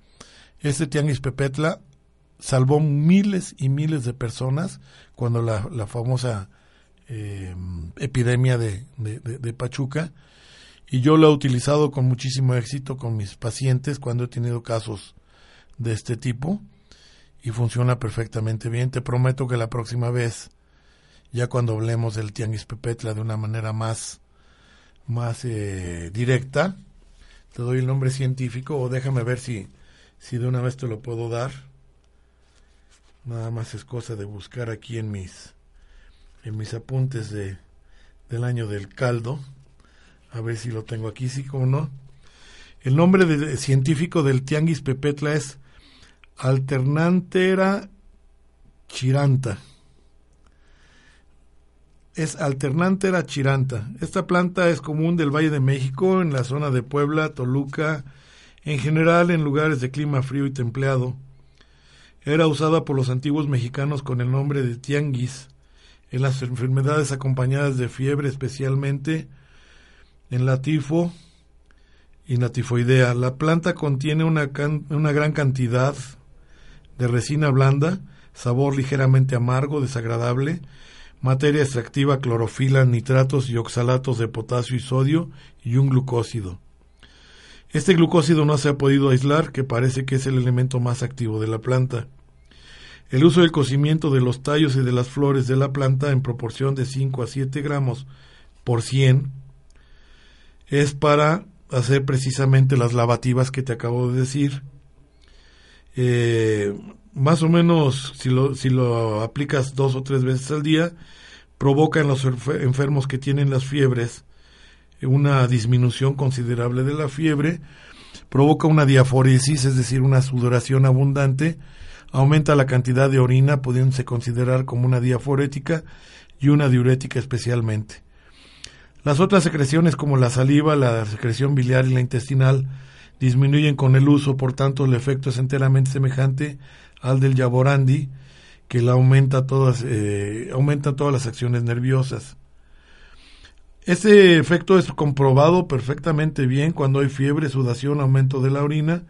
Este tianguis pepetla salvó miles y miles de personas cuando la, la famosa eh, epidemia de, de, Pachuca y yo lo he utilizado con muchísimo éxito con mis pacientes cuando he tenido casos de este tipo y funciona perfectamente bien. Te prometo que la próxima vez, ya cuando hablemos del tianguis pepetla de una manera más, más eh, directa, te doy el nombre científico o déjame ver si, si de una vez te lo puedo dar. Nada más es cosa de buscar aquí en mis en mis apuntes de, del año del caldo. A ver si lo tengo aquí, sí como no. El nombre de, científico del tianguis pepetla es Alternantera chiranta. Es Alternantera chiranta. Esta planta es común del Valle de México, en la zona de Puebla, Toluca, en general en lugares de clima frío y templado. Era usada por los antiguos mexicanos con el nombre de tianguis en las enfermedades acompañadas de fiebre, especialmente en la tifo y la tifoidea. La planta contiene una, una gran cantidad de resina blanda, sabor ligeramente amargo, desagradable, materia extractiva, clorofila, nitratos y oxalatos de potasio y sodio y un glucósido. Este glucósido no se ha podido aislar, que parece que es el elemento más activo de la planta. El uso del cocimiento de los tallos y de las flores de la planta en proporción de 5 a 7 gramos por 100 es para hacer precisamente las lavativas que te acabo de decir. Eh, más o menos, si lo, si lo aplicas dos o tres veces al día, provoca en los enfermos que tienen las fiebres una disminución considerable de la fiebre, provoca una diaforesis, es decir, una sudoración abundante, aumenta la cantidad de orina, pudiéndose considerar como una diaforética y una diurética especialmente. Las otras secreciones como la saliva, la secreción biliar y la intestinal disminuyen con el uso, por tanto el efecto es enteramente semejante al del yaborandi, que la aumenta todas, eh, aumenta todas las acciones nerviosas. Este efecto es comprobado perfectamente bien cuando hay fiebre, sudación, aumento de la orina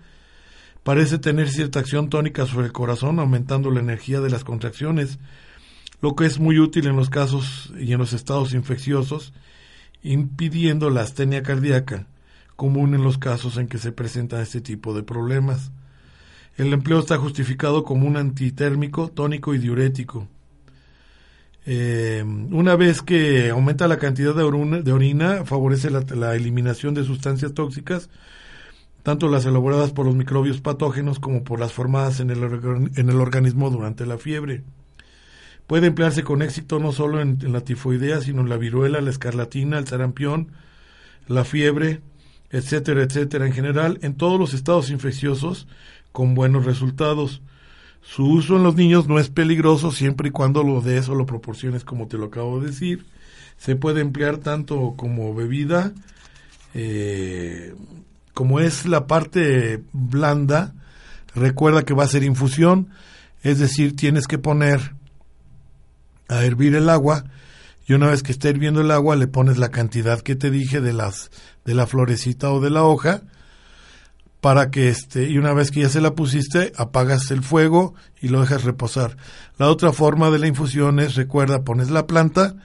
parece tener cierta acción tónica sobre el corazón, aumentando la energía de las contracciones, lo que es muy útil en los casos y en los estados infecciosos, impidiendo la astenia cardíaca, común en los casos en que se presenta este tipo de problemas. El empleo está justificado como un antitérmico, tónico y diurético. Eh, una vez que aumenta la cantidad de, orina, favorece la eliminación de sustancias tóxicas, tanto las elaboradas por los microbios patógenos como por las formadas en el, en el organismo durante la fiebre. Puede emplearse con éxito no solo en, la tifoidea, sino en la viruela, la escarlatina, el sarampión, la fiebre, etcétera, etcétera. En general, en todos los estados infecciosos, con buenos resultados. Su uso en los niños no es peligroso siempre y cuando lo des o lo proporciones como te lo acabo de decir. Se puede emplear tanto como bebida, eh, como es la parte blanda, recuerda que va a ser infusión, es decir, tienes que poner a hervir el agua y una vez que esté hirviendo el agua le pones la cantidad que te dije de las de la florecita o de la hoja para que este y una vez que ya se la pusiste apagas el fuego y lo dejas reposar. La otra forma de la infusión es recuerda pones la planta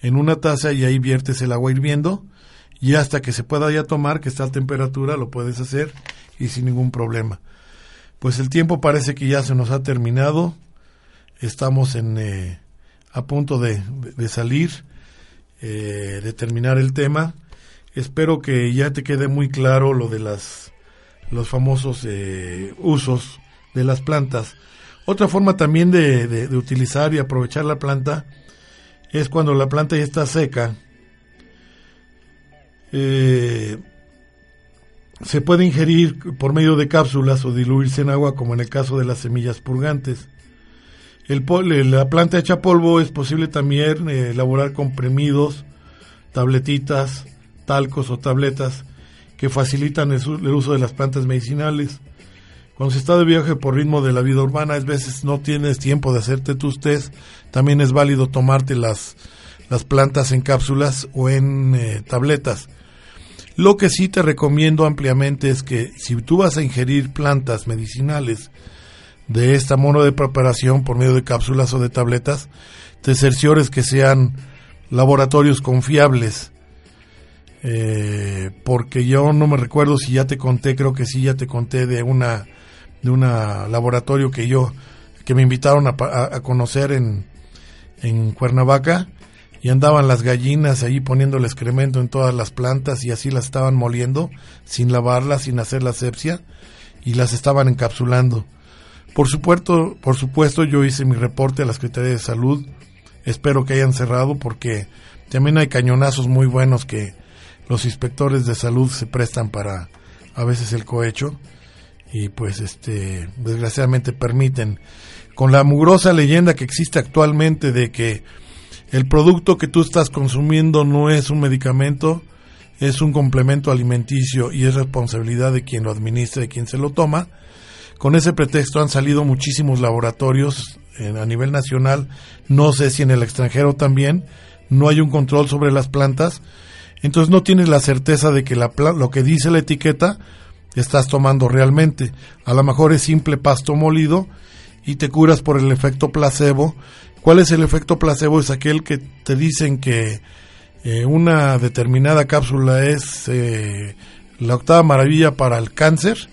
en una taza y ahí viertes el agua hirviendo y hasta que se pueda ya tomar que está a temperatura lo puedes hacer y sin ningún problema. Pues el tiempo parece que ya se nos ha terminado. Estamos en eh, a punto de, salir, eh, de terminar el tema. Espero que ya te quede muy claro lo de las los famosos eh, usos de las plantas. Otra forma también de, utilizar y aprovechar la planta es cuando la planta ya está seca. Eh, se puede ingerir por medio de cápsulas o diluirse en agua como en el caso de las semillas purgantes. El la planta hecha polvo es posible también eh, elaborar comprimidos, tabletitas, talcos o tabletas que facilitan el, uso de las plantas medicinales. Cuando se está de viaje por ritmo de la vida urbana, a veces no tienes tiempo de hacerte tus test, también es válido tomarte las, las plantas en cápsulas o en eh, tabletas. Lo que sí te recomiendo ampliamente es que si tú vas a ingerir plantas medicinales, de esta mono de preparación por medio de cápsulas o de tabletas, te cerciores que sean laboratorios confiables. Eh, porque yo no me recuerdo si ya te conté, creo que sí ya te conté de una de una laboratorio que yo que me invitaron a, conocer en, en Cuernavaca y andaban las gallinas ahí poniendo el excremento en todas las plantas y así las estaban moliendo sin lavarlas, sin hacer la asepsia y las estaban encapsulando. Por supuesto, por supuesto, yo hice mi reporte a la Secretaría de Salud. Espero que hayan cerrado porque también hay cañonazos muy buenos que los inspectores de salud se prestan para a veces el cohecho y pues este desgraciadamente permiten. Con la mugrosa leyenda que existe actualmente de que el producto que tú estás consumiendo no es un medicamento, es un complemento alimenticio y es responsabilidad de quien lo administra, de quien se lo toma con ese pretexto han salido muchísimos laboratorios a nivel nacional, no sé si en el extranjero también, no hay un control sobre las plantas, entonces no tienes la certeza de que la, lo que dice la etiqueta estás tomando realmente. A lo mejor es simple pasto molido y te curas por el efecto placebo. ¿Cuál es el efecto placebo? Es aquel que te dicen que eh, una determinada cápsula es eh, la octava maravilla para el cáncer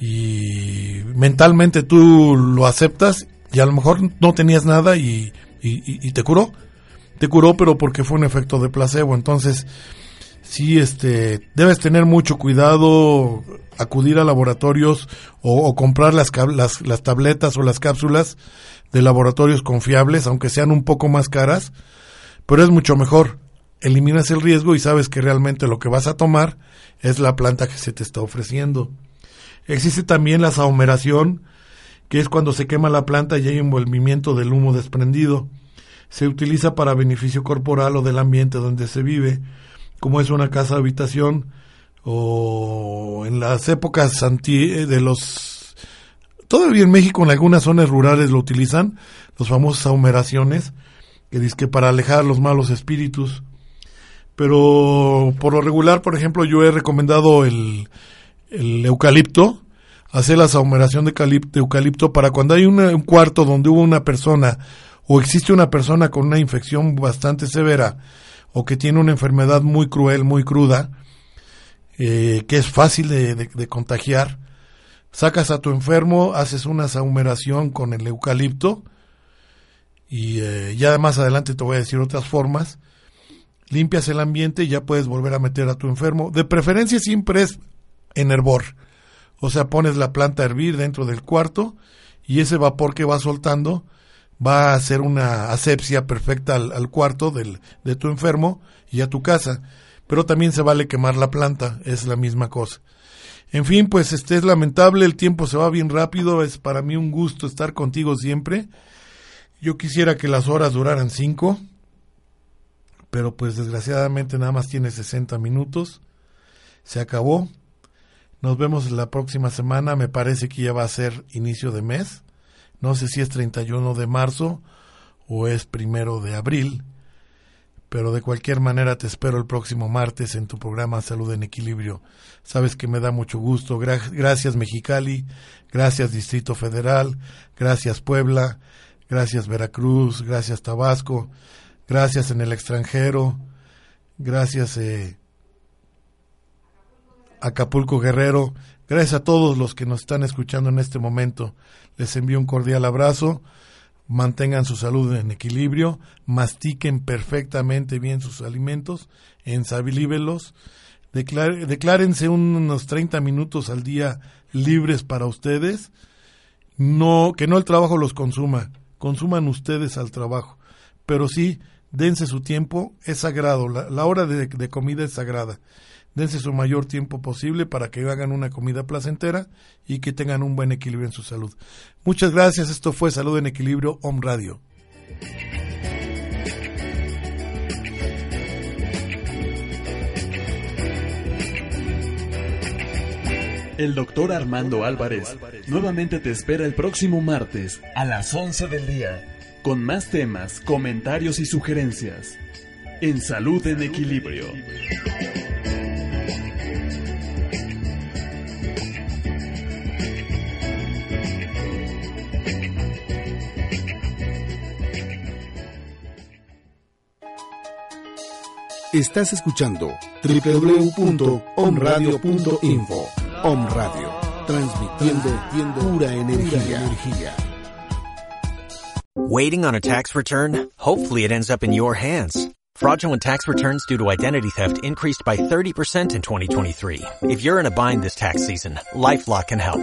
y mentalmente tú lo aceptas y a lo mejor no tenías nada y, y, te curó. Te curó, pero porque fue un efecto de placebo. Entonces, sí, este, debes tener mucho cuidado, acudir a laboratorios o, comprar las, las, las tabletas o las cápsulas de laboratorios confiables, aunque sean un poco más caras, pero es mucho mejor. Eliminas el riesgo y sabes que realmente lo que vas a tomar es la planta que se te está ofreciendo. Existe también la sahumeración, que es cuando se quema la planta y hay envolvimiento del humo desprendido. Se utiliza para beneficio corporal o del ambiente donde se vive, como es una casa habitación o en las épocas de los todavía en México en algunas zonas rurales lo utilizan, los famosos sahumeraciones, que dice que para alejar los malos espíritus. Pero por lo regular, por ejemplo, yo he recomendado el el eucalipto, hacer la sahumeración de eucalipto, para cuando hay un cuarto donde hubo una persona o existe una persona con una infección bastante severa o que tiene una enfermedad muy cruel, muy cruda, eh, que es fácil de, contagiar, sacas a tu enfermo, haces una sahumeración con el eucalipto y eh, ya más adelante te voy a decir otras formas, limpias el ambiente y ya puedes volver a meter a tu enfermo. De preferencia siempre es en hervor. O sea, pones la planta a hervir dentro del cuarto y ese vapor que va soltando va a hacer una asepsia perfecta al, cuarto del, de tu enfermo y a tu casa. Pero también se vale quemar la planta, es la misma cosa. En fin, pues este es lamentable, el tiempo se va bien rápido, es para mí un gusto estar contigo siempre. Yo quisiera que las horas duraran cinco, pero pues desgraciadamente nada más tiene 60 minutos. Se acabó. Nos vemos la próxima semana, me parece que ya va a ser inicio de mes. No sé si es 31 de marzo o es primero de abril pero de cualquier manera te espero el próximo martes en tu programa Salud en Equilibrio. Sabes que me da mucho gusto. gracias Mexicali, gracias Distrito Federal, gracias Puebla, gracias Veracruz, gracias Tabasco, gracias en el extranjero, gracias eh, Acapulco Guerrero, gracias a todos los que nos están escuchando en este momento. Les envío un cordial abrazo. Mantengan su salud en equilibrio, mastiquen perfectamente bien sus alimentos, ensabilíbelos, declárense unos 30 minutos al día libres para ustedes, no, que no el trabajo los consuma, consuman ustedes al trabajo, pero sí, dense su tiempo, es sagrado, la, hora de comida es sagrada dense su mayor tiempo posible para que hagan una comida placentera y que tengan un buen equilibrio en su salud. Muchas gracias, esto fue Salud en Equilibrio Home Radio. El doctor Armando Álvarez nuevamente te espera el próximo martes a las 11 del día con más temas, comentarios y sugerencias en Salud en Equilibrio. Estás escuchando www.omradio.info. Om Radio, transmitiendo pura energía. Waiting on a tax return? Hopefully it ends up in your hands. Fraudulent tax returns due to identity theft increased by 30% in 2023. If you're in a bind this tax season, LifeLock can help.